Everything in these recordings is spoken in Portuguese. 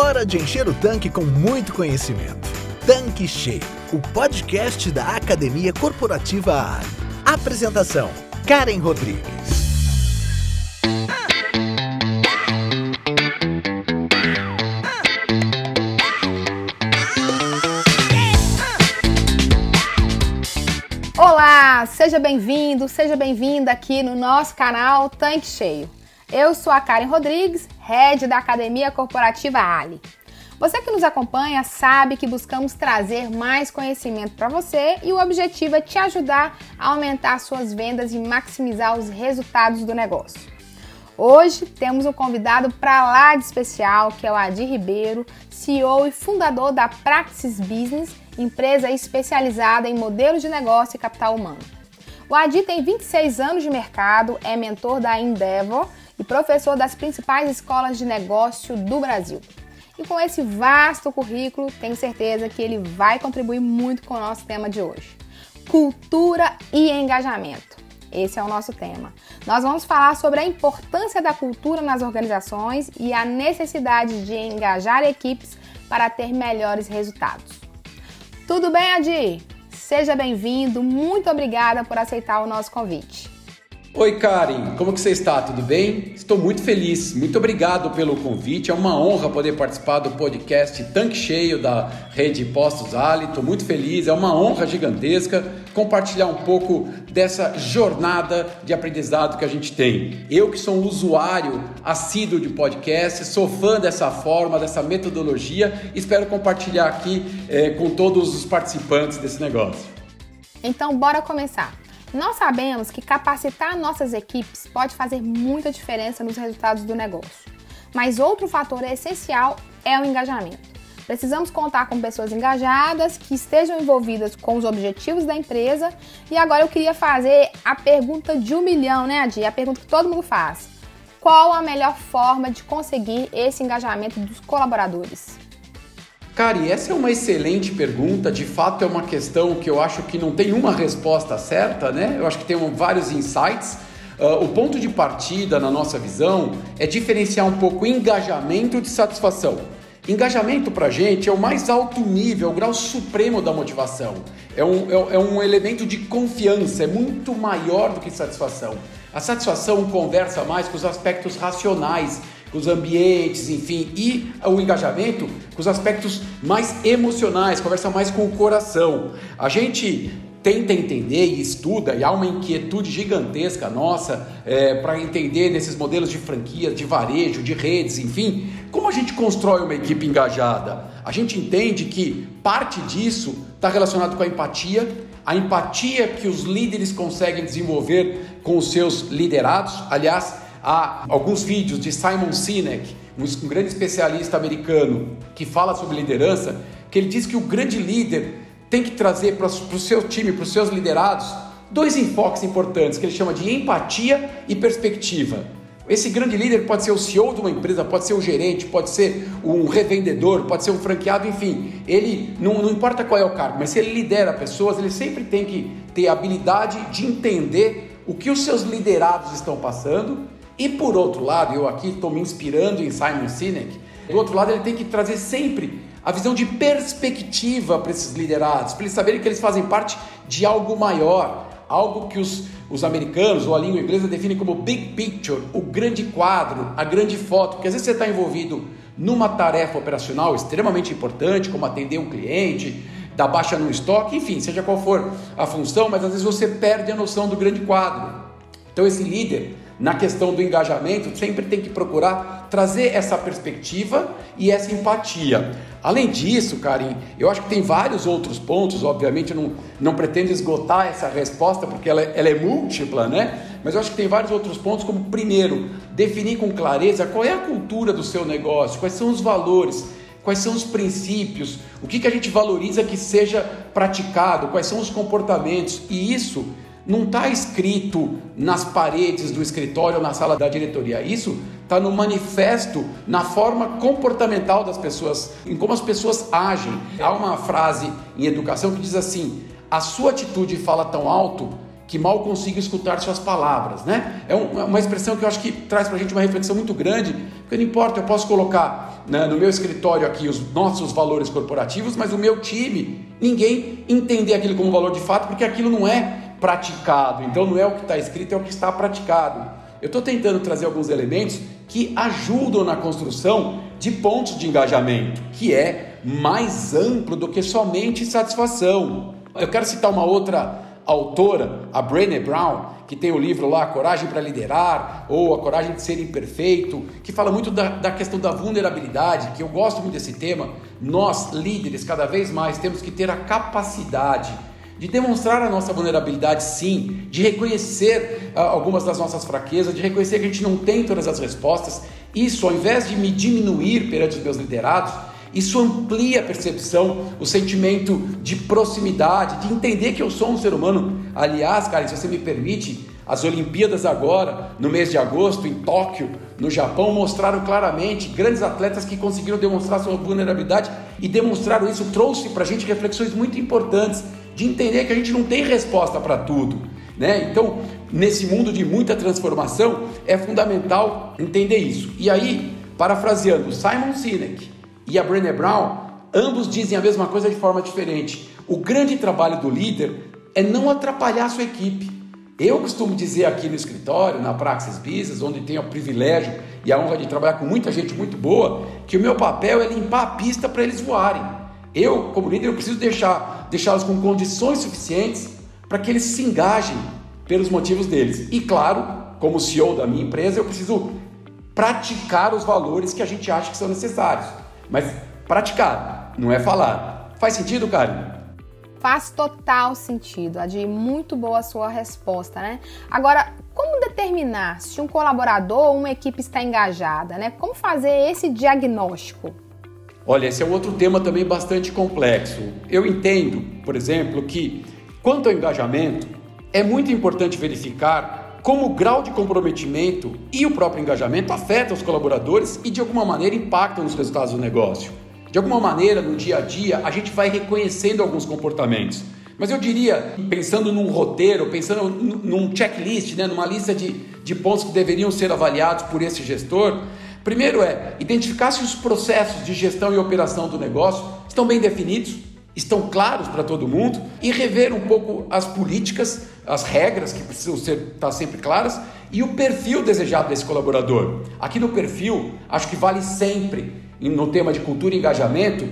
Hora de encher o tanque com muito conhecimento. Tanque Cheio, o podcast da Academia Corporativa Ali. Apresentação: Karen Rodrigues. Olá, seja bem-vindo, seja bem-vinda aqui no nosso canal Tanque Cheio. Eu sou a Karen Rodrigues, head da Academia Corporativa Ali. Você que nos acompanha sabe que buscamos trazer mais conhecimento para você e o objetivo é te ajudar a aumentar suas vendas e maximizar os resultados do negócio. Hoje temos um convidado para lá de especial, que é o Adi Ribeiro, CEO e fundador da Praxis Business, empresa especializada em modelos de negócio e capital humano. O Adi tem 26 anos de mercado, é mentor da Endeavor e professor das principais escolas de negócio do Brasil. E com esse vasto currículo, tenho certeza que ele vai contribuir muito com o nosso tema de hoje: cultura e engajamento. Esse é o nosso tema. Nós vamos falar sobre a importância da cultura nas organizações e a necessidade de engajar equipes para ter melhores resultados. Tudo bem, Adi? Seja bem-vindo, muito obrigada por aceitar o nosso convite. Oi, Karen, como que você está? Tudo bem? Estou muito feliz. Muito obrigado pelo convite. É uma honra poder participar do podcast Tanque Cheio da Rede Postos Ali. Estou muito feliz. É uma honra gigantesca compartilhar um pouco dessa jornada de aprendizado que a gente tem. Eu que sou um usuário assíduo de podcast, sou fã dessa forma, dessa metodologia. Espero compartilhar aqui eh, com todos os participantes desse negócio. Então, bora começar. Nós sabemos que capacitar nossas equipes pode fazer muita diferença nos resultados do negócio. Mas outro fator essencial é o engajamento. Precisamos contar com pessoas engajadas, que estejam envolvidas com os objetivos da empresa. E agora eu queria fazer a pergunta de um milhão, né, Adi? A pergunta que todo mundo faz. Qual a melhor forma de conseguir esse engajamento dos colaboradores? Cari, essa é uma excelente pergunta. De fato, é uma questão que eu acho que não tem uma resposta certa, né? Eu acho que tem vários insights. Uh, o ponto de partida, na nossa visão, é diferenciar um pouco engajamento de satisfação. Engajamento para gente é o mais alto nível, é o grau supremo da motivação. É um, é, é um elemento de confiança, é muito maior do que satisfação. A satisfação conversa mais com os aspectos racionais com os ambientes, enfim, e o engajamento com os aspectos mais emocionais, conversa mais com o coração. A gente tenta entender e estuda, e há uma inquietude gigantesca nossa é, para entender nesses modelos de franquia, de varejo, de redes, enfim, como a gente constrói uma equipe engajada. A gente entende que parte disso está relacionado com a empatia, a empatia que os líderes conseguem desenvolver com os seus liderados. Aliás, Há alguns vídeos de Simon Sinek, um grande especialista americano, que fala sobre liderança, que ele diz que o grande líder tem que trazer para o seu time, para os seus liderados, dois enfoques importantes, que ele chama de empatia e perspectiva. Esse grande líder pode ser o CEO de uma empresa, pode ser o gerente, pode ser um revendedor, pode ser um franqueado, enfim. Ele não, não importa qual é o cargo, mas se ele lidera pessoas, ele sempre tem que ter a habilidade de entender o que os seus liderados estão passando e por outro lado, eu aqui estou me inspirando em Simon Sinek, do outro lado ele tem que trazer sempre a visão de perspectiva para esses liderados, para eles saberem que eles fazem parte de algo maior, algo que os, os americanos ou a língua inglesa definem como big picture, o grande quadro, a grande foto, porque às vezes você está envolvido numa tarefa operacional extremamente importante, como atender um cliente, dar baixa no estoque, enfim, seja qual for a função, mas às vezes você perde a noção do grande quadro. Então esse líder na questão do engajamento, sempre tem que procurar trazer essa perspectiva e essa empatia. Além disso, Karim, eu acho que tem vários outros pontos, obviamente eu não, não pretendo esgotar essa resposta porque ela, ela é múltipla, né? Mas eu acho que tem vários outros pontos, como primeiro, definir com clareza qual é a cultura do seu negócio, quais são os valores, quais são os princípios, o que, que a gente valoriza que seja praticado, quais são os comportamentos, e isso não está escrito nas paredes do escritório ou na sala da diretoria. Isso está no manifesto, na forma comportamental das pessoas, em como as pessoas agem. Há uma frase em educação que diz assim: a sua atitude fala tão alto que mal consigo escutar suas palavras, né? É uma expressão que eu acho que traz para a gente uma reflexão muito grande, porque não importa, eu posso colocar né, no meu escritório aqui os nossos valores corporativos, mas o meu time, ninguém entender aquilo como valor de fato, porque aquilo não é praticado. Então não é o que está escrito, é o que está praticado. Eu estou tentando trazer alguns elementos que ajudam na construção de pontos de engajamento, que é mais amplo do que somente satisfação. Eu quero citar uma outra autora, a Brené Brown, que tem o livro lá, Coragem para Liderar, ou A Coragem de Ser Imperfeito, que fala muito da, da questão da vulnerabilidade, que eu gosto muito desse tema. Nós, líderes, cada vez mais temos que ter a capacidade de demonstrar a nossa vulnerabilidade, sim, de reconhecer uh, algumas das nossas fraquezas, de reconhecer que a gente não tem todas as respostas. Isso, ao invés de me diminuir perante os meus liderados, isso amplia a percepção, o sentimento de proximidade, de entender que eu sou um ser humano. Aliás, cara, se você me permite, as Olimpíadas agora, no mês de agosto, em Tóquio, no Japão, mostraram claramente grandes atletas que conseguiram demonstrar sua vulnerabilidade e demonstraram isso, trouxe para a gente reflexões muito importantes de entender que a gente não tem resposta para tudo. Né? Então, nesse mundo de muita transformação, é fundamental entender isso. E aí, parafraseando Simon Sinek, e a Brené Brown, ambos dizem a mesma coisa de forma diferente. O grande trabalho do líder é não atrapalhar a sua equipe. Eu costumo dizer aqui no escritório, na Praxis Business, onde tenho o privilégio e a honra de trabalhar com muita gente muito boa, que o meu papel é limpar a pista para eles voarem. Eu, como líder, eu preciso deixar deixá-los com condições suficientes para que eles se engajem pelos motivos deles. E claro, como CEO da minha empresa, eu preciso praticar os valores que a gente acha que são necessários. Mas praticar, não é falar. Faz sentido, Karen? Faz total sentido, Adi. Muito boa a sua resposta, né? Agora, como determinar se um colaborador ou uma equipe está engajada, né? Como fazer esse diagnóstico? Olha, esse é outro tema também bastante complexo. Eu entendo, por exemplo, que quanto ao engajamento, é muito importante verificar como o grau de comprometimento e o próprio engajamento afetam os colaboradores e de alguma maneira impactam nos resultados do negócio. De alguma maneira, no dia a dia, a gente vai reconhecendo alguns comportamentos. Mas eu diria, pensando num roteiro, pensando num checklist, né, numa lista de, de pontos que deveriam ser avaliados por esse gestor, primeiro é identificar se os processos de gestão e operação do negócio estão bem definidos, estão claros para todo mundo e rever um pouco as políticas, as regras que precisam ser, estar tá sempre claras e o perfil desejado desse colaborador. Aqui no perfil, acho que vale sempre, no tema de cultura e engajamento,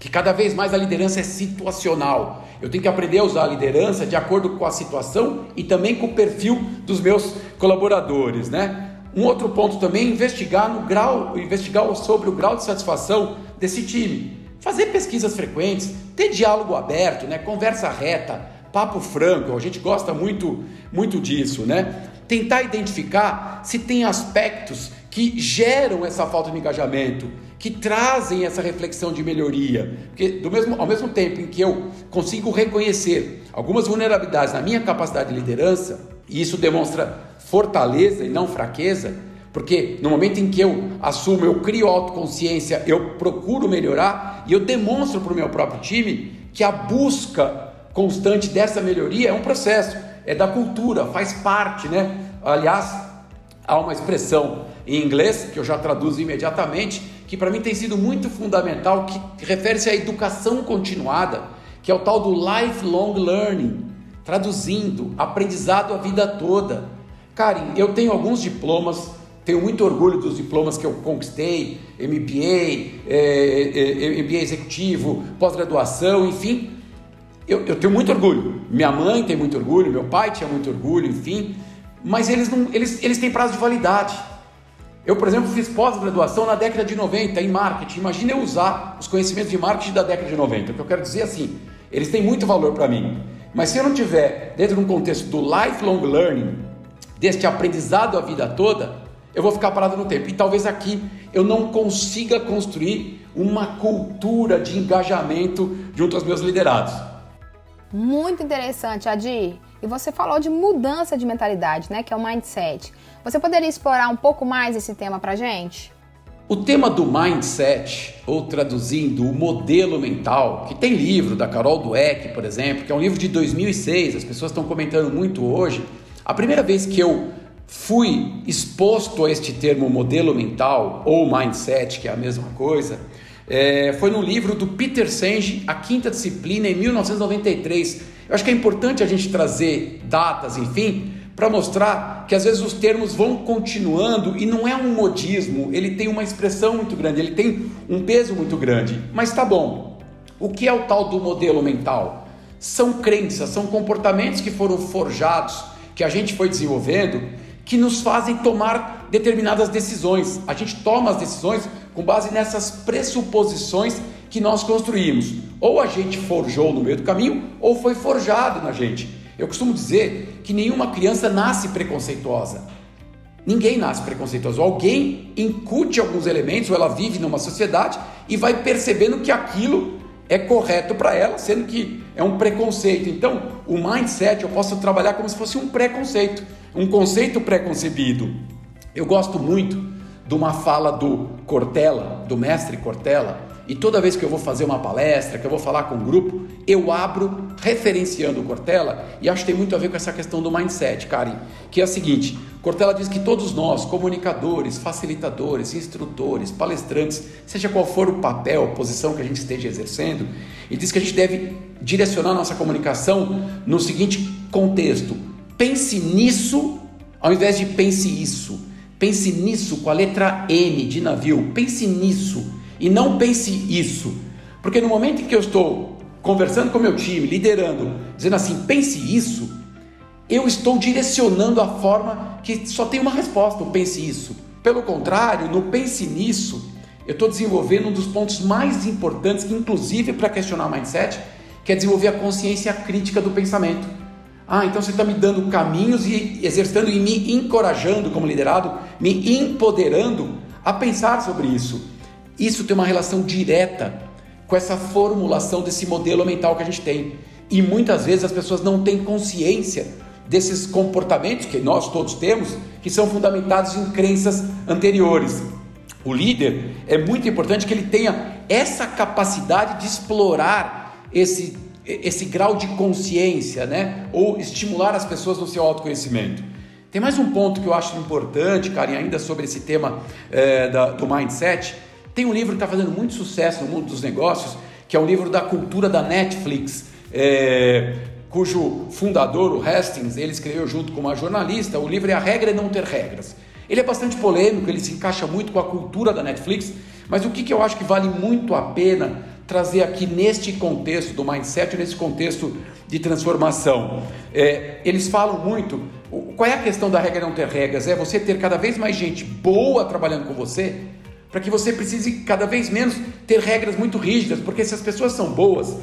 que cada vez mais a liderança é situacional. Eu tenho que aprender a usar a liderança de acordo com a situação e também com o perfil dos meus colaboradores, né? Um outro ponto também investigar no grau, investigar sobre o grau de satisfação desse time. Fazer pesquisas frequentes, ter diálogo aberto, né? conversa reta, papo franco, a gente gosta muito, muito disso, né? Tentar identificar se tem aspectos que geram essa falta de engajamento, que trazem essa reflexão de melhoria. Porque do mesmo, ao mesmo tempo em que eu consigo reconhecer algumas vulnerabilidades na minha capacidade de liderança, e isso demonstra fortaleza e não fraqueza, porque no momento em que eu assumo, eu crio autoconsciência, eu procuro melhorar e eu demonstro para o meu próprio time que a busca constante dessa melhoria é um processo, é da cultura, faz parte, né? Aliás, há uma expressão em inglês que eu já traduzo imediatamente, que para mim tem sido muito fundamental, que refere-se à educação continuada, que é o tal do lifelong learning, traduzindo, aprendizado a vida toda. Karen, eu tenho alguns diplomas, tenho muito orgulho dos diplomas que eu conquistei, MBA, é, é, MBA executivo, pós-graduação, enfim. Eu, eu, tenho muito orgulho. Minha mãe tem muito orgulho, meu pai tinha muito orgulho, enfim. Mas eles, não, eles, eles têm prazo de validade. Eu, por exemplo, fiz pós-graduação na década de 90 em marketing. Imagina eu usar os conhecimentos de marketing da década de 90. O que eu quero dizer é assim, eles têm muito valor para mim. Mas se eu não tiver dentro de um contexto do lifelong learning, deste aprendizado a vida toda, eu vou ficar parado no tempo. E talvez aqui eu não consiga construir uma cultura de engajamento junto aos meus liderados. Muito interessante, Adi. E você falou de mudança de mentalidade, né? Que é o mindset. Você poderia explorar um pouco mais esse tema pra gente? O tema do mindset, ou traduzindo o modelo mental, que tem livro da Carol Dweck, por exemplo, que é um livro de 2006, as pessoas estão comentando muito hoje. A primeira vez que eu fui exposto a este termo modelo mental ou mindset, que é a mesma coisa, é, foi no livro do Peter Senge, A Quinta Disciplina, em 1993. Eu acho que é importante a gente trazer datas, enfim, para mostrar que às vezes os termos vão continuando e não é um modismo, ele tem uma expressão muito grande, ele tem um peso muito grande. Mas tá bom. O que é o tal do modelo mental? São crenças, são comportamentos que foram forjados, que a gente foi desenvolvendo, que nos fazem tomar determinadas decisões. A gente toma as decisões com base nessas pressuposições que nós construímos. Ou a gente forjou no meio do caminho, ou foi forjado na gente. Eu costumo dizer que nenhuma criança nasce preconceituosa. Ninguém nasce preconceituoso. Alguém incute alguns elementos, ou ela vive numa sociedade e vai percebendo que aquilo é correto para ela, sendo que é um preconceito. Então, o mindset eu posso trabalhar como se fosse um preconceito, um conceito preconcebido. Eu gosto muito de uma fala do Cortella, do mestre Cortella, e toda vez que eu vou fazer uma palestra, que eu vou falar com um grupo, eu abro referenciando o Cortella e acho que tem muito a ver com essa questão do mindset, Karen, que é a seguinte: Cortella diz que todos nós, comunicadores, facilitadores, instrutores, palestrantes, seja qual for o papel, posição que a gente esteja exercendo, e diz que a gente deve direcionar nossa comunicação no seguinte contexto: pense nisso ao invés de pense isso. Pense nisso com a letra N de navio. Pense nisso e não pense isso. Porque no momento em que eu estou conversando com meu time, liderando, dizendo assim, pense isso, eu estou direcionando a forma que só tem uma resposta, o pense isso. Pelo contrário, no pense nisso, eu estou desenvolvendo um dos pontos mais importantes, inclusive para questionar o mindset, que é desenvolver a consciência crítica do pensamento. Ah, então você está me dando caminhos e exercitando e me encorajando como liderado, me empoderando a pensar sobre isso. Isso tem uma relação direta com essa formulação desse modelo mental que a gente tem. E muitas vezes as pessoas não têm consciência desses comportamentos que nós todos temos, que são fundamentados em crenças anteriores. O líder é muito importante que ele tenha essa capacidade de explorar esse, esse grau de consciência, né? Ou estimular as pessoas no seu autoconhecimento. Tem mais um ponto que eu acho importante, Karen, ainda sobre esse tema é, da, do mindset tem um livro que está fazendo muito sucesso no mundo dos negócios, que é um livro da cultura da Netflix, é, cujo fundador, o Hastings, ele escreveu junto com uma jornalista. O livro é A Regra é Não Ter Regras. Ele é bastante polêmico, ele se encaixa muito com a cultura da Netflix, mas o que, que eu acho que vale muito a pena trazer aqui neste contexto do mindset, nesse contexto de transformação? É, eles falam muito. Qual é a questão da regra não ter regras? É você ter cada vez mais gente boa trabalhando com você para que você precise cada vez menos ter regras muito rígidas, porque se as pessoas são boas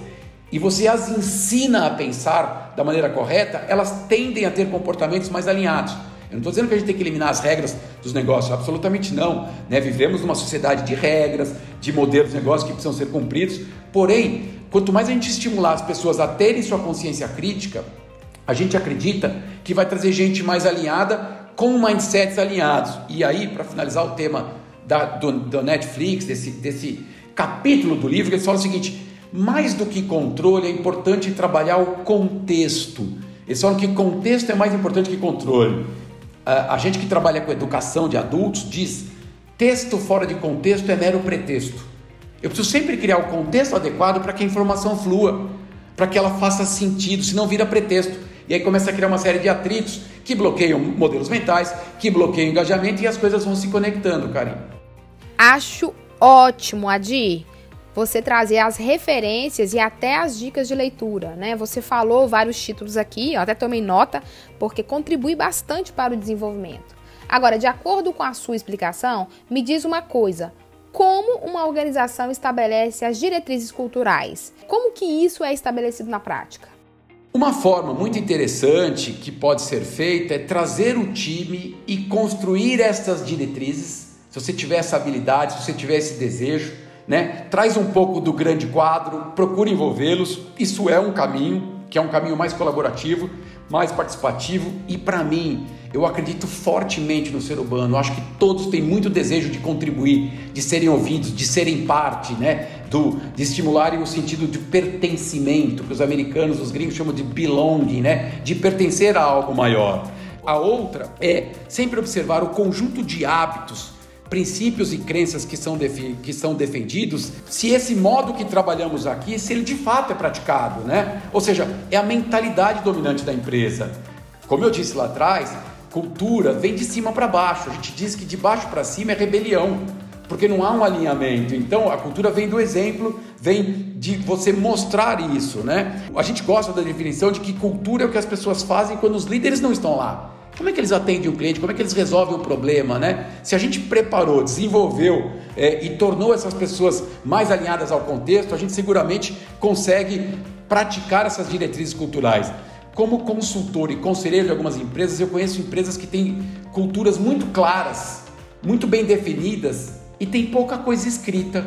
e você as ensina a pensar da maneira correta, elas tendem a ter comportamentos mais alinhados. Eu não estou dizendo que a gente tem que eliminar as regras dos negócios, absolutamente não. Né? Vivemos numa sociedade de regras, de modelos de negócio que precisam ser cumpridos. Porém, quanto mais a gente estimular as pessoas a terem sua consciência crítica, a gente acredita que vai trazer gente mais alinhada com mindsets alinhados. E aí, para finalizar o tema da, do, do Netflix, desse, desse capítulo do livro, que eles falam o seguinte: mais do que controle, é importante trabalhar o contexto. Eles falam que contexto é mais importante que controle. A, a gente que trabalha com educação de adultos diz: texto fora de contexto é mero pretexto. Eu preciso sempre criar o contexto adequado para que a informação flua, para que ela faça sentido, senão vira pretexto. E aí começa a criar uma série de atritos que bloqueiam modelos mentais, que bloqueiam engajamento e as coisas vão se conectando, Karim. Acho ótimo, Adi, você trazer as referências e até as dicas de leitura, né? Você falou vários títulos aqui, eu até tomei nota, porque contribui bastante para o desenvolvimento. Agora, de acordo com a sua explicação, me diz uma coisa: como uma organização estabelece as diretrizes culturais? Como que isso é estabelecido na prática? Uma forma muito interessante que pode ser feita é trazer o time e construir essas diretrizes. Se você tiver essa habilidade, se você tiver esse desejo, né? Traz um pouco do grande quadro, procure envolvê-los. Isso é um caminho, que é um caminho mais colaborativo, mais participativo e para mim, eu acredito fortemente no ser humano. Eu acho que todos têm muito desejo de contribuir, de serem ouvidos, de serem parte, né? Do, de estimularem o sentido de pertencimento, que os americanos, os gringos chamam de belonging, né? De pertencer a algo maior. A outra é sempre observar o conjunto de hábitos princípios e crenças que são, que são defendidos, se esse modo que trabalhamos aqui, se ele de fato é praticado, né? Ou seja, é a mentalidade dominante da empresa. Como eu disse lá atrás, cultura vem de cima para baixo. A gente diz que de baixo para cima é rebelião, porque não há um alinhamento. Então a cultura vem do exemplo, vem de você mostrar isso, né? A gente gosta da definição de que cultura é o que as pessoas fazem quando os líderes não estão lá. Como é que eles atendem o cliente? Como é que eles resolvem o problema, né? Se a gente preparou, desenvolveu é, e tornou essas pessoas mais alinhadas ao contexto, a gente seguramente consegue praticar essas diretrizes culturais. Como consultor e conselheiro de algumas empresas, eu conheço empresas que têm culturas muito claras, muito bem definidas e tem pouca coisa escrita.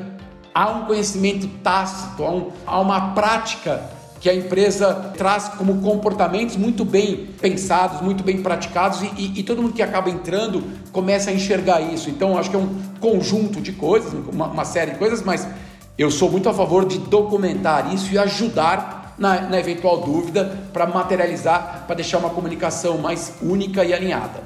Há um conhecimento tácito, há, um, há uma prática que a empresa traz como comportamentos muito bem pensados, muito bem praticados e, e, e, todo mundo que acaba entrando começa a enxergar isso. Então, acho que é um conjunto de coisas, uma, uma série de coisas, mas eu sou muito a favor de documentar isso e ajudar na, na eventual dúvida para materializar, para deixar uma comunicação mais única e alinhada.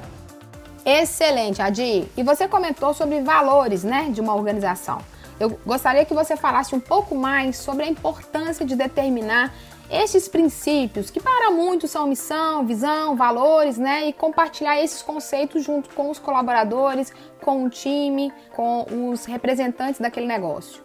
Excelente, Adi. E você comentou sobre valores né, de uma organização. Eu gostaria que você falasse um pouco mais sobre a importância de determinar estes princípios, que para muitos são missão, visão, valores, né? E compartilhar esses conceitos junto com os colaboradores, com o time, com os representantes daquele negócio.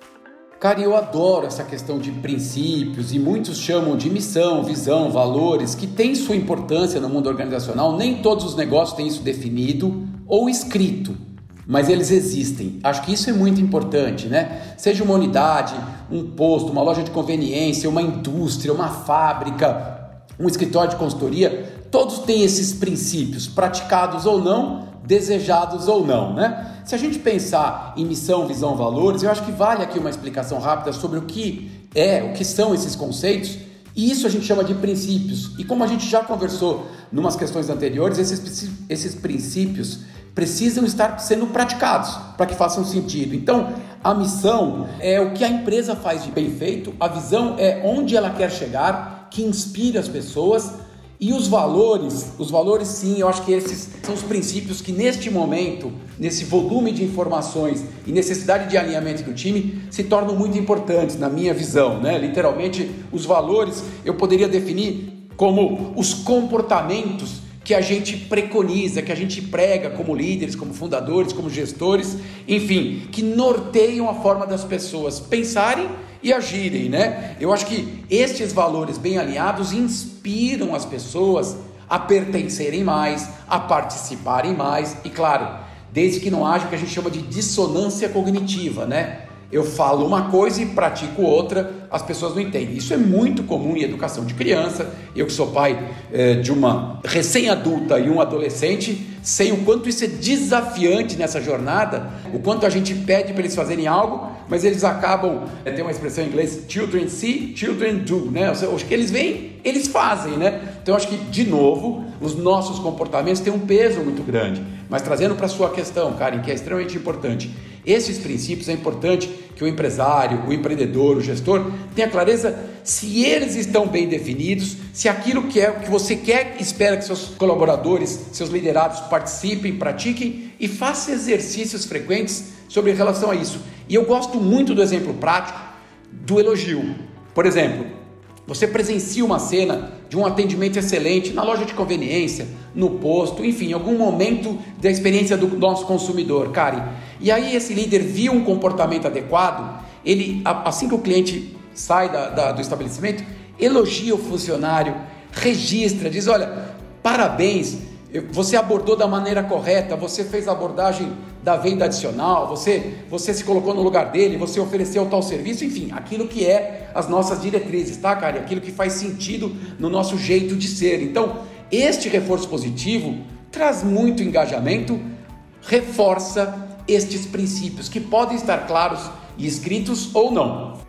Cara, eu adoro essa questão de princípios e muitos chamam de missão, visão, valores, que tem sua importância no mundo organizacional. Nem todos os negócios têm isso definido ou escrito mas eles existem. Acho que isso é muito importante, né? Seja uma unidade, um posto, uma loja de conveniência, uma indústria, uma fábrica, um escritório de consultoria, todos têm esses princípios, praticados ou não, desejados ou não, né? Se a gente pensar em missão, visão, valores, eu acho que vale aqui uma explicação rápida sobre o que é, o que são esses conceitos. E isso a gente chama de princípios. E como a gente já conversou em umas questões anteriores, esses, esses princípios precisam estar sendo praticados para que façam sentido. Então, a missão é o que a empresa faz de bem feito, a visão é onde ela quer chegar, que inspira as pessoas. E os valores, os valores sim, eu acho que esses são os princípios que neste momento, nesse volume de informações e necessidade de alinhamento do time, se tornam muito importantes na minha visão, né? Literalmente, os valores eu poderia definir como os comportamentos que a gente preconiza, que a gente prega como líderes, como fundadores, como gestores, enfim, que norteiam a forma das pessoas pensarem e agirem, né? Eu acho que estes valores bem alinhados inspiram as pessoas a pertencerem mais, a participarem mais e, claro, desde que não haja o que a gente chama de dissonância cognitiva, né? Eu falo uma coisa e pratico outra, as pessoas não entendem. Isso é muito comum em educação de criança. Eu que sou pai é, de uma recém-adulta e um adolescente, sei o quanto isso é desafiante nessa jornada, o quanto a gente pede para eles fazerem algo, mas eles acabam, é, tem uma expressão em inglês, children see, children do, né? Ou seja, que eles veem, eles fazem, né? Então acho que, de novo, os nossos comportamentos têm um peso muito grande. Mas trazendo para a sua questão, Karen, que é extremamente importante, esses princípios é importante que o empresário, o empreendedor, o gestor tenha clareza se eles estão bem definidos, se aquilo que é o que você quer, espera que seus colaboradores, seus liderados participem, pratiquem e façam exercícios frequentes sobre relação a isso. E eu gosto muito do exemplo prático do elogio. Por exemplo, você presencia uma cena de um atendimento excelente na loja de conveniência, no posto, enfim, algum momento da experiência do nosso consumidor, Karen. E aí esse líder viu um comportamento adequado, ele assim que o cliente sai da, da, do estabelecimento, elogia o funcionário, registra, diz: olha, parabéns, você abordou da maneira correta, você fez a abordagem da venda adicional, você, você se colocou no lugar dele, você ofereceu tal serviço, enfim, aquilo que é as nossas diretrizes, tá, cara? Aquilo que faz sentido no nosso jeito de ser. Então, este reforço positivo traz muito engajamento, reforça estes princípios que podem estar claros e escritos ou não.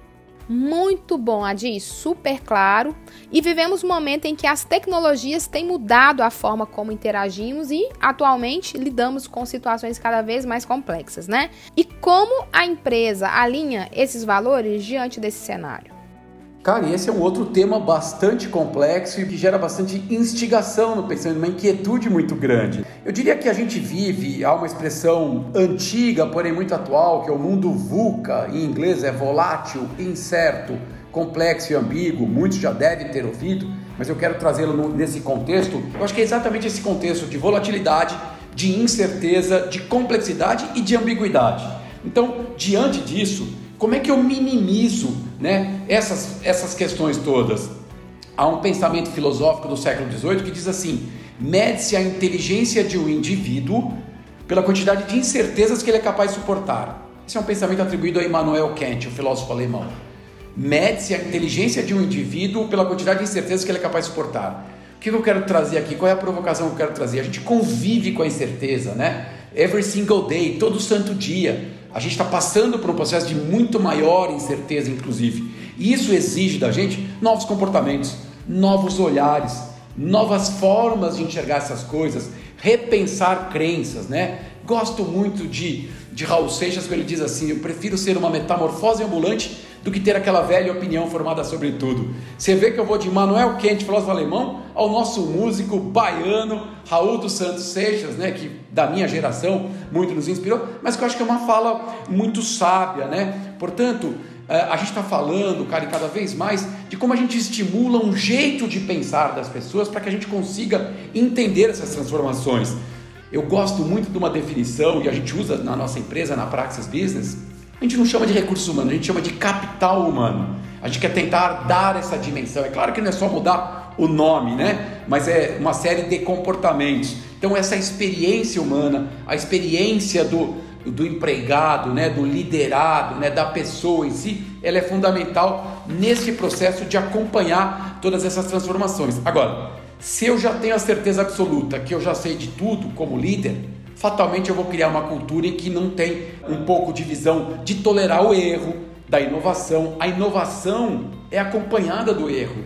Muito bom, Adi, super claro. E vivemos um momento em que as tecnologias têm mudado a forma como interagimos e atualmente lidamos com situações cada vez mais complexas, né? E como a empresa alinha esses valores diante desse cenário? Cara, e esse é um outro tema bastante complexo e que gera bastante instigação no pensamento, uma inquietude muito grande. Eu diria que a gente vive, há uma expressão antiga, porém muito atual, que é o mundo VUCA, em inglês é volátil, incerto, complexo e ambíguo. Muitos já devem ter ouvido, mas eu quero trazê-lo nesse contexto. Eu acho que é exatamente esse contexto de volatilidade, de incerteza, de complexidade e de ambiguidade. Então, diante disso, como é que eu minimizo né, essas, essas questões todas? Há um pensamento filosófico do século XVIII que diz assim: mede-se a inteligência de um indivíduo pela quantidade de incertezas que ele é capaz de suportar. Esse é um pensamento atribuído a Immanuel Kant, o filósofo alemão. Mede-se a inteligência de um indivíduo pela quantidade de incertezas que ele é capaz de suportar. O que eu quero trazer aqui? Qual é a provocação que eu quero trazer? A gente convive com a incerteza, né? Every single day, todo santo dia. A gente está passando por um processo de muito maior incerteza, inclusive. E isso exige da gente novos comportamentos, novos olhares, novas formas de enxergar essas coisas, repensar crenças, né? Gosto muito de, de Raul Seixas, quando ele diz assim: Eu prefiro ser uma metamorfose ambulante do que ter aquela velha opinião formada sobre tudo. Você vê que eu vou de Manuel Kant, filósofo alemão, ao nosso músico baiano Raul dos Santos Seixas, né, que da minha geração muito nos inspirou, mas que eu acho que é uma fala muito sábia, né? Portanto, eh, a gente está falando, cara, e cada vez mais, de como a gente estimula um jeito de pensar das pessoas para que a gente consiga entender essas transformações. Eu gosto muito de uma definição, e a gente usa na nossa empresa, na Praxis Business, a gente não chama de recursos humanos, a gente chama de capital humano. A gente quer tentar dar essa dimensão. É claro que não é só mudar o nome, né? Mas é uma série de comportamentos. Então essa experiência humana, a experiência do, do empregado, né, do liderado, né, da pessoa em si, ela é fundamental nesse processo de acompanhar todas essas transformações. Agora, se eu já tenho a certeza absoluta que eu já sei de tudo como líder, fatalmente eu vou criar uma cultura em que não tem um pouco de visão de tolerar o erro, da inovação. A inovação é acompanhada do erro.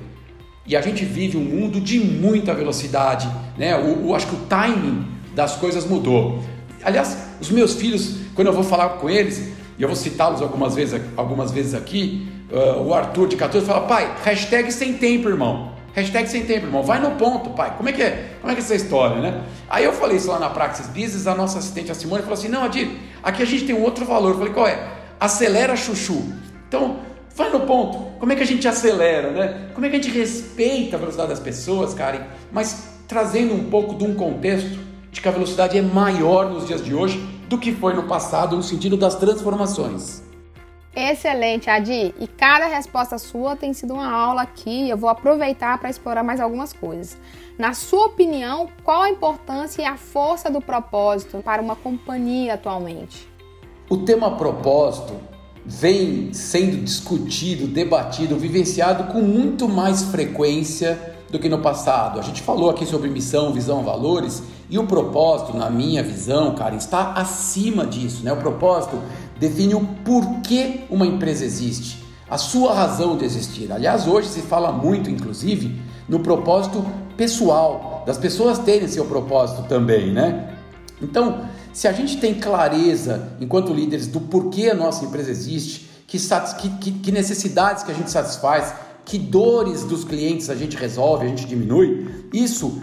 E a gente vive um mundo de muita velocidade, né? O, o acho que o timing das coisas mudou. Aliás, os meus filhos, quando eu vou falar com eles, e eu vou citá-los algumas vezes, algumas vezes aqui, uh, o Arthur de 14 fala, pai, hashtag sem tempo, irmão. Hashtag sem tempo, irmão. Vai no ponto, pai. Como é que é? Como é que é essa história, né? Aí eu falei isso lá na Praxis Business, a nossa assistente, a Simone, falou assim: não, Adir, aqui a gente tem um outro valor. Eu falei, qual é? Acelera chuchu. Então, vai no ponto. Como é que a gente acelera, né? Como é que a gente respeita a velocidade das pessoas, Karen? Mas trazendo um pouco de um contexto de que a velocidade é maior nos dias de hoje do que foi no passado, no sentido das transformações. Excelente, Adi. E cada resposta sua tem sido uma aula aqui. Eu vou aproveitar para explorar mais algumas coisas. Na sua opinião, qual a importância e a força do propósito para uma companhia atualmente? O tema propósito vem sendo discutido, debatido, vivenciado com muito mais frequência do que no passado. A gente falou aqui sobre missão, visão, valores e o propósito, na minha visão, cara, está acima disso, né? O propósito define o porquê uma empresa existe, a sua razão de existir. Aliás, hoje se fala muito, inclusive, no propósito pessoal, das pessoas terem seu propósito também, né? Então, se a gente tem clareza, enquanto líderes, do porquê a nossa empresa existe, que, que, que necessidades que a gente satisfaz, que dores dos clientes a gente resolve, a gente diminui, isso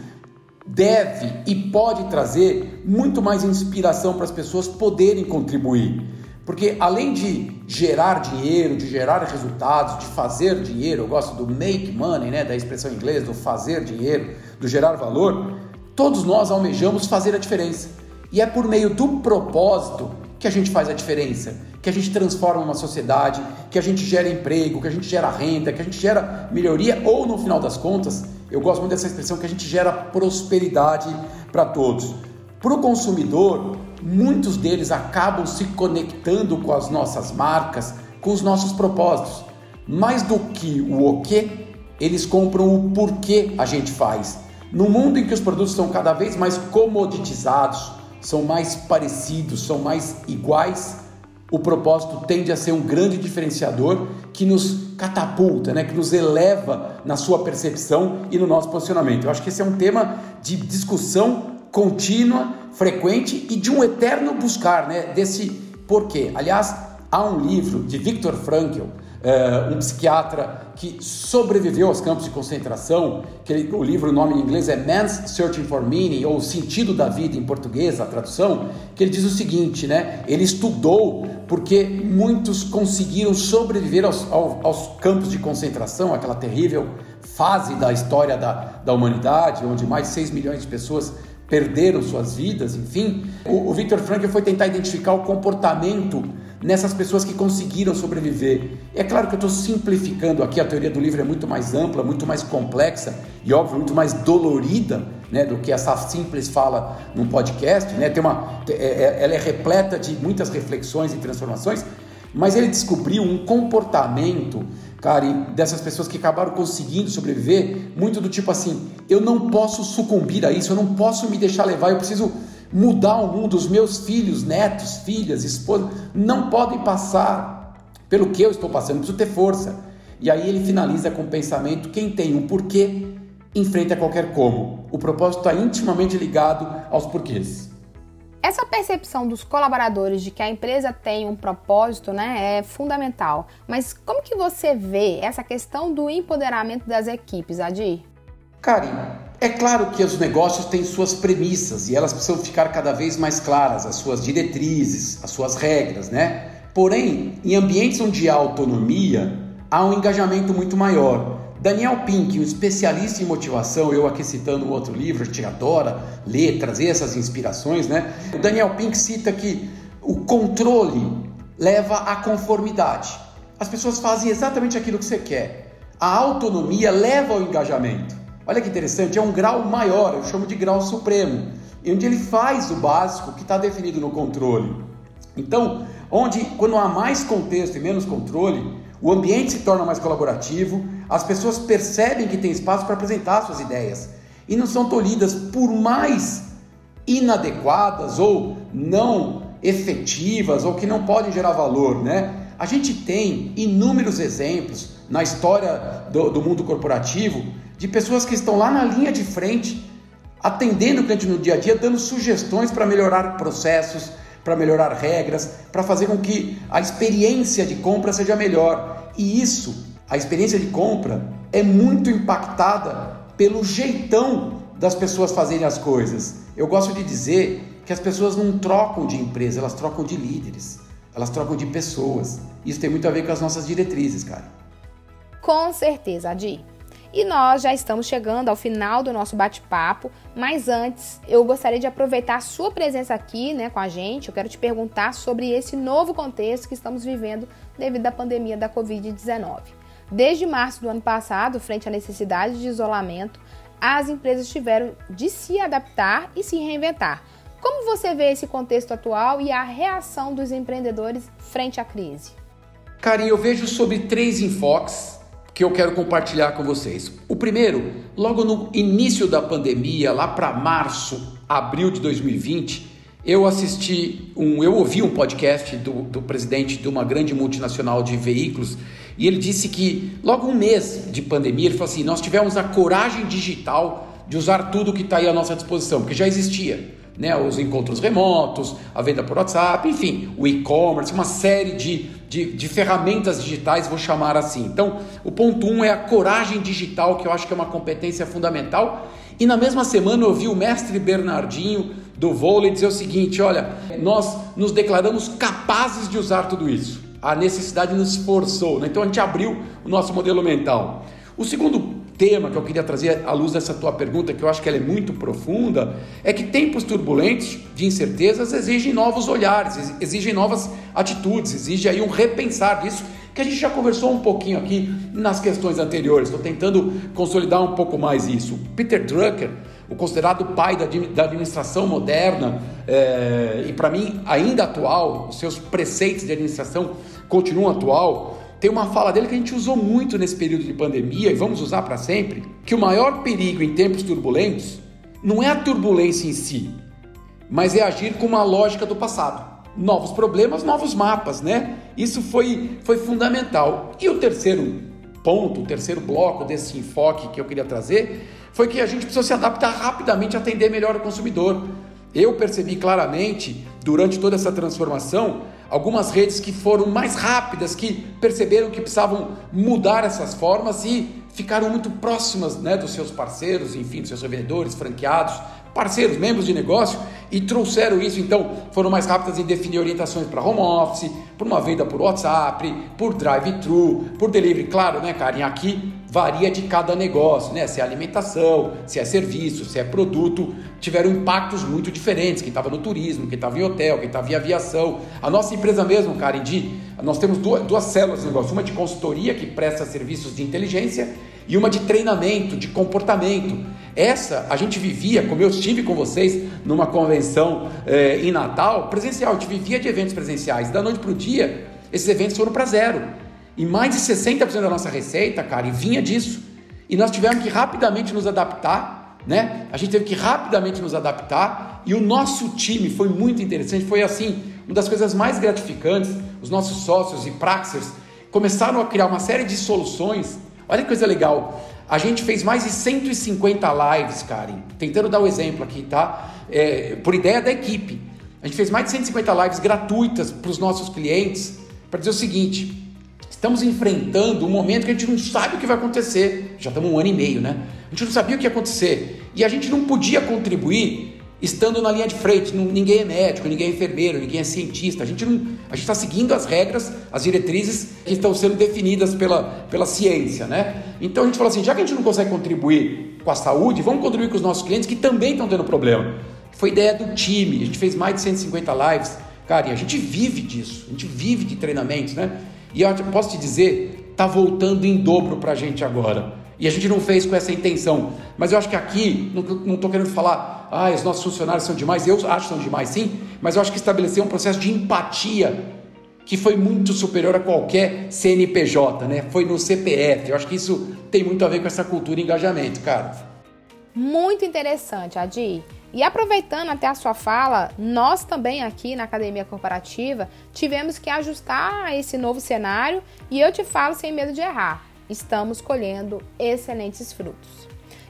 deve e pode trazer muito mais inspiração para as pessoas poderem contribuir. Porque além de gerar dinheiro, de gerar resultados, de fazer dinheiro, eu gosto do make money, né, da expressão em inglês, do fazer dinheiro, do gerar valor, todos nós almejamos fazer a diferença. E é por meio do propósito que a gente faz a diferença, que a gente transforma uma sociedade, que a gente gera emprego, que a gente gera renda, que a gente gera melhoria ou no final das contas, eu gosto muito dessa expressão que a gente gera prosperidade para todos. Para o consumidor, muitos deles acabam se conectando com as nossas marcas, com os nossos propósitos. Mais do que o o que, eles compram o porquê a gente faz. No mundo em que os produtos são cada vez mais comoditizados, são mais parecidos, são mais iguais, o propósito tende a ser um grande diferenciador que nos catapulta, né, que nos eleva na sua percepção e no nosso posicionamento. Eu acho que esse é um tema de discussão contínua, frequente e de um eterno buscar, né, desse porquê. Aliás, há um livro de Viktor Frankl, um psiquiatra que sobreviveu aos campos de concentração, que ele, o livro, o nome em inglês é Man's Searching for Meaning, ou Sentido da Vida em português, a tradução, que ele diz o seguinte, né? Ele estudou porque muitos conseguiram sobreviver aos, aos, aos campos de concentração, aquela terrível fase da história da, da humanidade, onde mais de 6 milhões de pessoas perderam suas vidas, enfim. O, o Viktor Frankl foi tentar identificar o comportamento nessas pessoas que conseguiram sobreviver. É claro que eu estou simplificando aqui, a teoria do livro é muito mais ampla, muito mais complexa e, óbvio, muito mais dolorida né, do que essa simples fala num podcast. Né? Tem uma, é, é, ela é repleta de muitas reflexões e transformações, mas ele descobriu um comportamento, cara, dessas pessoas que acabaram conseguindo sobreviver, muito do tipo assim: eu não posso sucumbir a isso, eu não posso me deixar levar, eu preciso mudar o mundo. Os meus filhos, netos, filhas, esposas não podem passar pelo que eu estou passando, eu preciso ter força. E aí ele finaliza com o pensamento: quem tem um porquê enfrenta qualquer como. O propósito está intimamente ligado aos porquês. Essa percepção dos colaboradores de que a empresa tem um propósito né, é fundamental. Mas como que você vê essa questão do empoderamento das equipes, Adir? Karim, é claro que os negócios têm suas premissas e elas precisam ficar cada vez mais claras, as suas diretrizes, as suas regras, né? Porém, em ambientes onde há autonomia, há um engajamento muito maior. Daniel Pink, um especialista em motivação, eu aqui citando um outro livro, a gente adora ler, trazer essas inspirações, né? O Daniel Pink cita que o controle leva à conformidade. As pessoas fazem exatamente aquilo que você quer. A autonomia leva ao engajamento. Olha que interessante, é um grau maior, eu chamo de grau supremo, onde ele faz o básico que está definido no controle. Então, onde quando há mais contexto e menos controle, o ambiente se torna mais colaborativo, as pessoas percebem que tem espaço para apresentar suas ideias e não são tolhidas por mais inadequadas ou não efetivas ou que não podem gerar valor, né? A gente tem inúmeros exemplos na história do, do mundo corporativo de pessoas que estão lá na linha de frente, atendendo o cliente no dia a dia, dando sugestões para melhorar processos, para melhorar regras, para fazer com que a experiência de compra seja melhor. E isso, a experiência de compra, é muito impactada pelo jeitão das pessoas fazerem as coisas. Eu gosto de dizer que as pessoas não trocam de empresa, elas trocam de líderes, elas trocam de pessoas. Isso tem muito a ver com as nossas diretrizes, cara. Com certeza, Adi. E nós já estamos chegando ao final do nosso bate-papo, mas antes eu gostaria de aproveitar a sua presença aqui né, com a gente. Eu quero te perguntar sobre esse novo contexto que estamos vivendo devido à pandemia da Covid-19. Desde março do ano passado, frente à necessidade de isolamento, as empresas tiveram de se adaptar e se reinventar. Como você vê esse contexto atual e a reação dos empreendedores frente à crise? Karim, eu vejo sobre três enfoques que eu quero compartilhar com vocês. O primeiro, logo no início da pandemia, lá para março, abril de 2020, eu assisti um, eu ouvi um podcast do, do presidente de uma grande multinacional de veículos e ele disse que logo um mês de pandemia ele falou assim: nós tivemos a coragem digital de usar tudo que está aí à nossa disposição, porque já existia né, os encontros remotos, a venda por WhatsApp, enfim, o e-commerce, uma série de, de, de, ferramentas digitais, vou chamar assim. Então, o ponto um é a coragem digital, que eu acho que é uma competência fundamental. E na mesma semana eu vi o mestre Bernardinho do vôlei dizer o seguinte: olha, nós nos declaramos capazes de usar tudo isso. A necessidade nos forçou, né? então a gente abriu o nosso modelo mental. O segundo tema que eu queria trazer à luz dessa tua pergunta, que eu acho que ela é muito profunda, é que tempos turbulentos de incertezas exigem novos olhares, exigem novas atitudes, exige aí um repensar disso, que a gente já conversou um pouquinho aqui nas questões anteriores. Estou tentando consolidar um pouco mais isso. Peter Drucker, o considerado pai da administração moderna é, e para mim ainda atual, os seus preceitos de administração continuam atual. Tem uma fala dele que a gente usou muito nesse período de pandemia e vamos usar para sempre, que o maior perigo em tempos turbulentos não é a turbulência em si, mas é agir com uma lógica do passado. novos problemas, novos mapas, né? Isso foi, foi fundamental. E o terceiro ponto, o terceiro bloco desse enfoque que eu queria trazer foi que a gente precisou se adaptar rapidamente a atender melhor o consumidor. Eu percebi claramente, durante toda essa transformação, algumas redes que foram mais rápidas, que perceberam que precisavam mudar essas formas e ficaram muito próximas né, dos seus parceiros, enfim, dos seus vendedores, franqueados, parceiros, membros de negócio e trouxeram isso, então foram mais rápidas em definir orientações para home office, por uma venda por WhatsApp, por drive-thru, por delivery, claro, né, Karen? Aqui varia de cada negócio, né? Se é alimentação, se é serviço, se é produto, tiveram impactos muito diferentes. Quem estava no turismo, quem estava em hotel, quem estava em aviação. A nossa empresa mesmo, Karen, de, nós temos duas, duas células de negócio, uma de consultoria que presta serviços de inteligência e uma de treinamento, de comportamento. Essa a gente vivia, como eu estive com vocês numa convenção é, em Natal, presencial, a gente vivia de eventos presenciais. Da noite para o dia, esses eventos foram para zero. E mais de 60% da nossa receita, cara, vinha disso. E nós tivemos que rapidamente nos adaptar, né? A gente teve que rapidamente nos adaptar. E o nosso time foi muito interessante. Foi assim, uma das coisas mais gratificantes. Os nossos sócios e praxers começaram a criar uma série de soluções. Olha que coisa legal. A gente fez mais de 150 lives, Karen, tentando dar o um exemplo aqui, tá? É, por ideia da equipe. A gente fez mais de 150 lives gratuitas para os nossos clientes para dizer o seguinte: estamos enfrentando um momento que a gente não sabe o que vai acontecer. Já estamos um ano e meio, né? A gente não sabia o que ia acontecer e a gente não podia contribuir estando na linha de frente. Ninguém é médico, ninguém é enfermeiro, ninguém é cientista. A gente está seguindo as regras, as diretrizes que estão sendo definidas pela, pela ciência, né? Então a gente falou assim, já que a gente não consegue contribuir com a saúde, vamos contribuir com os nossos clientes que também estão tendo problema. Foi ideia do time. A gente fez mais de 150 lives. Cara, e a gente vive disso. A gente vive de treinamentos, né? E eu posso te dizer, tá voltando em dobro para a gente agora. E a gente não fez com essa intenção. Mas eu acho que aqui, não estou querendo falar, ah, os nossos funcionários são demais. Eu acho que são demais, sim. Mas eu acho que estabeleceu um processo de empatia que foi muito superior a qualquer CNPJ, né? Foi no CPF. Eu acho que isso tem muito a ver com essa cultura e engajamento, cara. Muito interessante, Adi. E aproveitando até a sua fala, nós também aqui na Academia Corporativa tivemos que ajustar esse novo cenário e eu te falo sem medo de errar estamos colhendo excelentes frutos.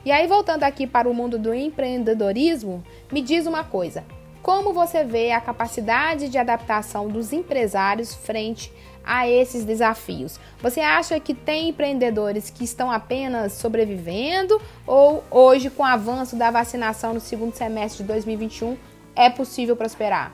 E aí, voltando aqui para o mundo do empreendedorismo, me diz uma coisa: como você vê a capacidade de adaptação dos empresários frente a esses desafios? Você acha que tem empreendedores que estão apenas sobrevivendo ou hoje, com o avanço da vacinação no segundo semestre de 2021, é possível prosperar?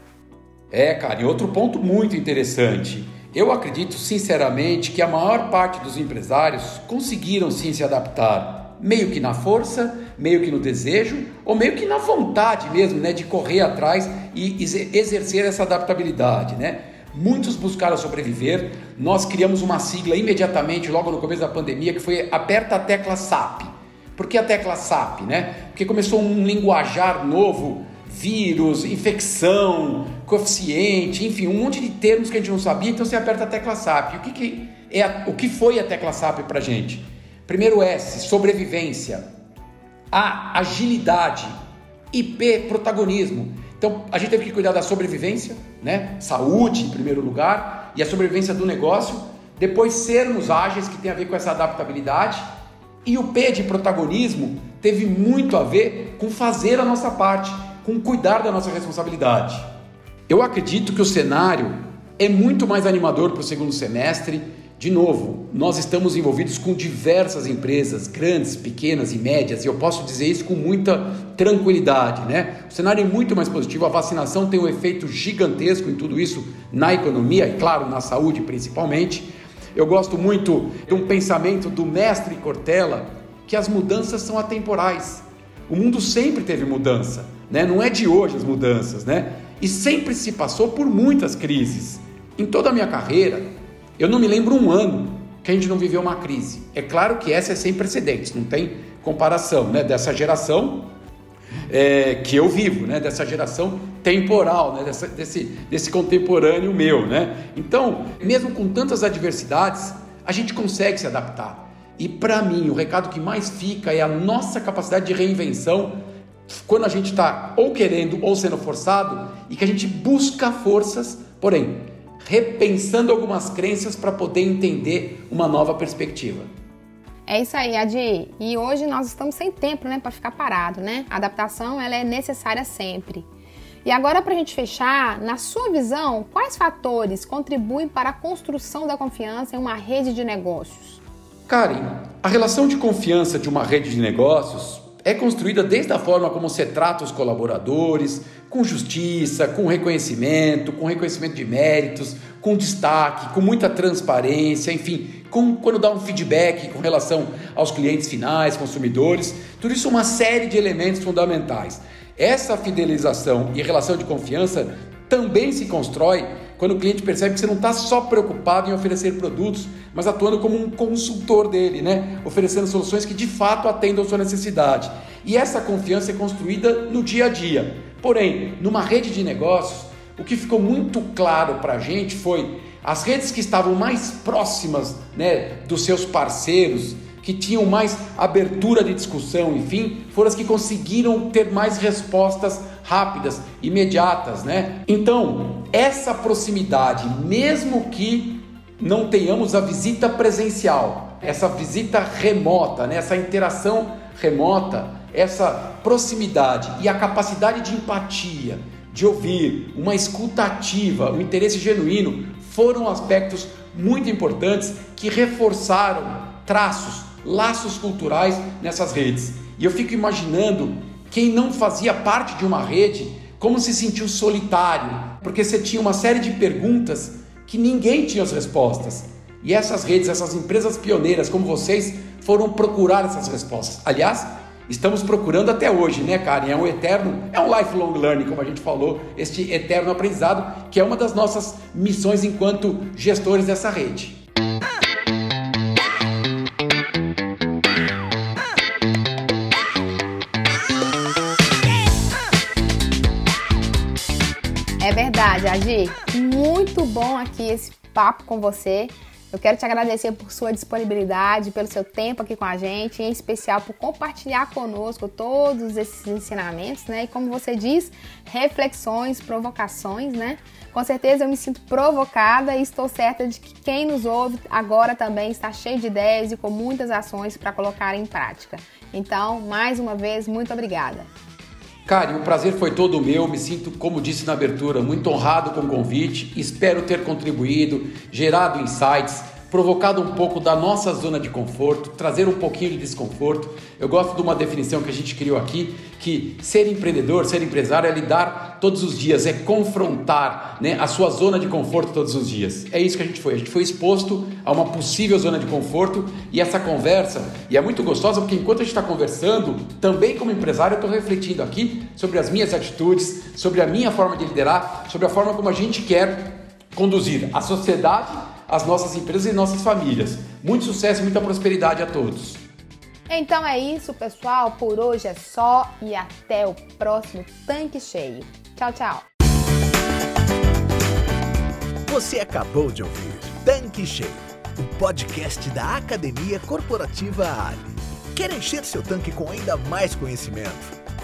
É, cara, e outro ponto muito interessante. Eu acredito sinceramente que a maior parte dos empresários conseguiram sim se adaptar, meio que na força, meio que no desejo, ou meio que na vontade mesmo, né, de correr atrás e exercer essa adaptabilidade, né? Muitos buscaram sobreviver. Nós criamos uma sigla imediatamente, logo no começo da pandemia, que foi aperta a tecla SAP. Por que a tecla SAP, né? Porque começou um linguajar novo vírus, infecção, coeficiente, enfim, um monte de termos que a gente não sabia, então você aperta a tecla SAP. O que, que, é o que foi a tecla SAP para a gente? Primeiro S, sobrevivência. A, agilidade. e P, protagonismo. Então a gente teve que cuidar da sobrevivência, né? Saúde em primeiro lugar, e a sobrevivência do negócio. Depois sermos ágeis, que tem a ver com essa adaptabilidade. E o P de protagonismo teve muito a ver com fazer a nossa parte com cuidar da nossa responsabilidade. Eu acredito que o cenário é muito mais animador para o segundo semestre. De novo, nós estamos envolvidos com diversas empresas, grandes, pequenas e médias, e eu posso dizer isso com muita tranquilidade, né? O cenário é muito mais positivo, a vacinação tem um efeito gigantesco em tudo isso, na economia e, claro, na saúde principalmente. Eu gosto muito de um pensamento do mestre Cortella, que as mudanças são atemporais. O mundo sempre teve mudança né? não é de hoje as mudanças, né? E sempre se passou por muitas crises. Em toda a minha carreira, eu não me lembro um ano que a gente não viveu uma crise. É claro que essa é sem precedentes, não tem comparação, né? Dessa geração é, que eu vivo, né? Dessa geração temporal, né? Dessa, desse, desse contemporâneo meu, né? Então, mesmo com tantas adversidades, a gente consegue se adaptar. E para mim, o recado que mais fica é a nossa capacidade de reinvenção quando a gente está ou querendo ou sendo forçado e que a gente busca forças, porém, repensando algumas crenças para poder entender uma nova perspectiva. É isso aí, Adi. E hoje nós estamos sem tempo, né, para ficar parado, né? A adaptação ela é necessária sempre. E agora, para a gente fechar, na sua visão, quais fatores contribuem para a construção da confiança em uma rede de negócios? Karen, a relação de confiança de uma rede de negócios é construída desde a forma como você trata os colaboradores, com justiça, com reconhecimento, com reconhecimento de méritos, com destaque, com muita transparência, enfim, com, quando dá um feedback com relação aos clientes finais, consumidores, tudo isso é uma série de elementos fundamentais. Essa fidelização e relação de confiança também se constrói quando o cliente percebe que você não está só preocupado em oferecer produtos, mas atuando como um consultor dele, né? oferecendo soluções que de fato atendam a sua necessidade. E essa confiança é construída no dia a dia. Porém, numa rede de negócios, o que ficou muito claro para a gente foi as redes que estavam mais próximas né, dos seus parceiros, que tinham mais abertura de discussão, enfim, foram as que conseguiram ter mais respostas rápidas, imediatas, né? Então, essa proximidade, mesmo que não tenhamos a visita presencial, essa visita remota, né? essa interação remota, essa proximidade e a capacidade de empatia, de ouvir, uma escuta ativa, um interesse genuíno, foram aspectos muito importantes que reforçaram traços, laços culturais nessas redes. E eu fico imaginando quem não fazia parte de uma rede, como se sentiu solitário, porque você tinha uma série de perguntas que ninguém tinha as respostas. E essas redes, essas empresas pioneiras como vocês, foram procurar essas respostas. Aliás, estamos procurando até hoje, né, Karen? É um eterno, é um lifelong learning, como a gente falou, este eterno aprendizado, que é uma das nossas missões enquanto gestores dessa rede. Agi. Muito bom aqui esse papo com você. Eu quero te agradecer por sua disponibilidade, pelo seu tempo aqui com a gente, em especial por compartilhar conosco todos esses ensinamentos, né? E como você diz, reflexões, provocações, né? Com certeza eu me sinto provocada e estou certa de que quem nos ouve agora também está cheio de ideias e com muitas ações para colocar em prática. Então, mais uma vez, muito obrigada. Karen, o prazer foi todo meu. Me sinto, como disse na abertura, muito honrado com o convite. Espero ter contribuído, gerado insights provocado um pouco da nossa zona de conforto, trazer um pouquinho de desconforto. Eu gosto de uma definição que a gente criou aqui, que ser empreendedor, ser empresário é lidar todos os dias, é confrontar né, a sua zona de conforto todos os dias. É isso que a gente foi. A gente foi exposto a uma possível zona de conforto e essa conversa, e é muito gostosa porque enquanto a gente está conversando, também como empresário, eu estou refletindo aqui sobre as minhas atitudes, sobre a minha forma de liderar, sobre a forma como a gente quer conduzir a sociedade as nossas empresas e nossas famílias. Muito sucesso e muita prosperidade a todos. Então é isso, pessoal. Por hoje é só e até o próximo Tanque Cheio. Tchau, tchau. Você acabou de ouvir Tanque Cheio, o podcast da Academia Corporativa Ali. Quer encher seu tanque com ainda mais conhecimento?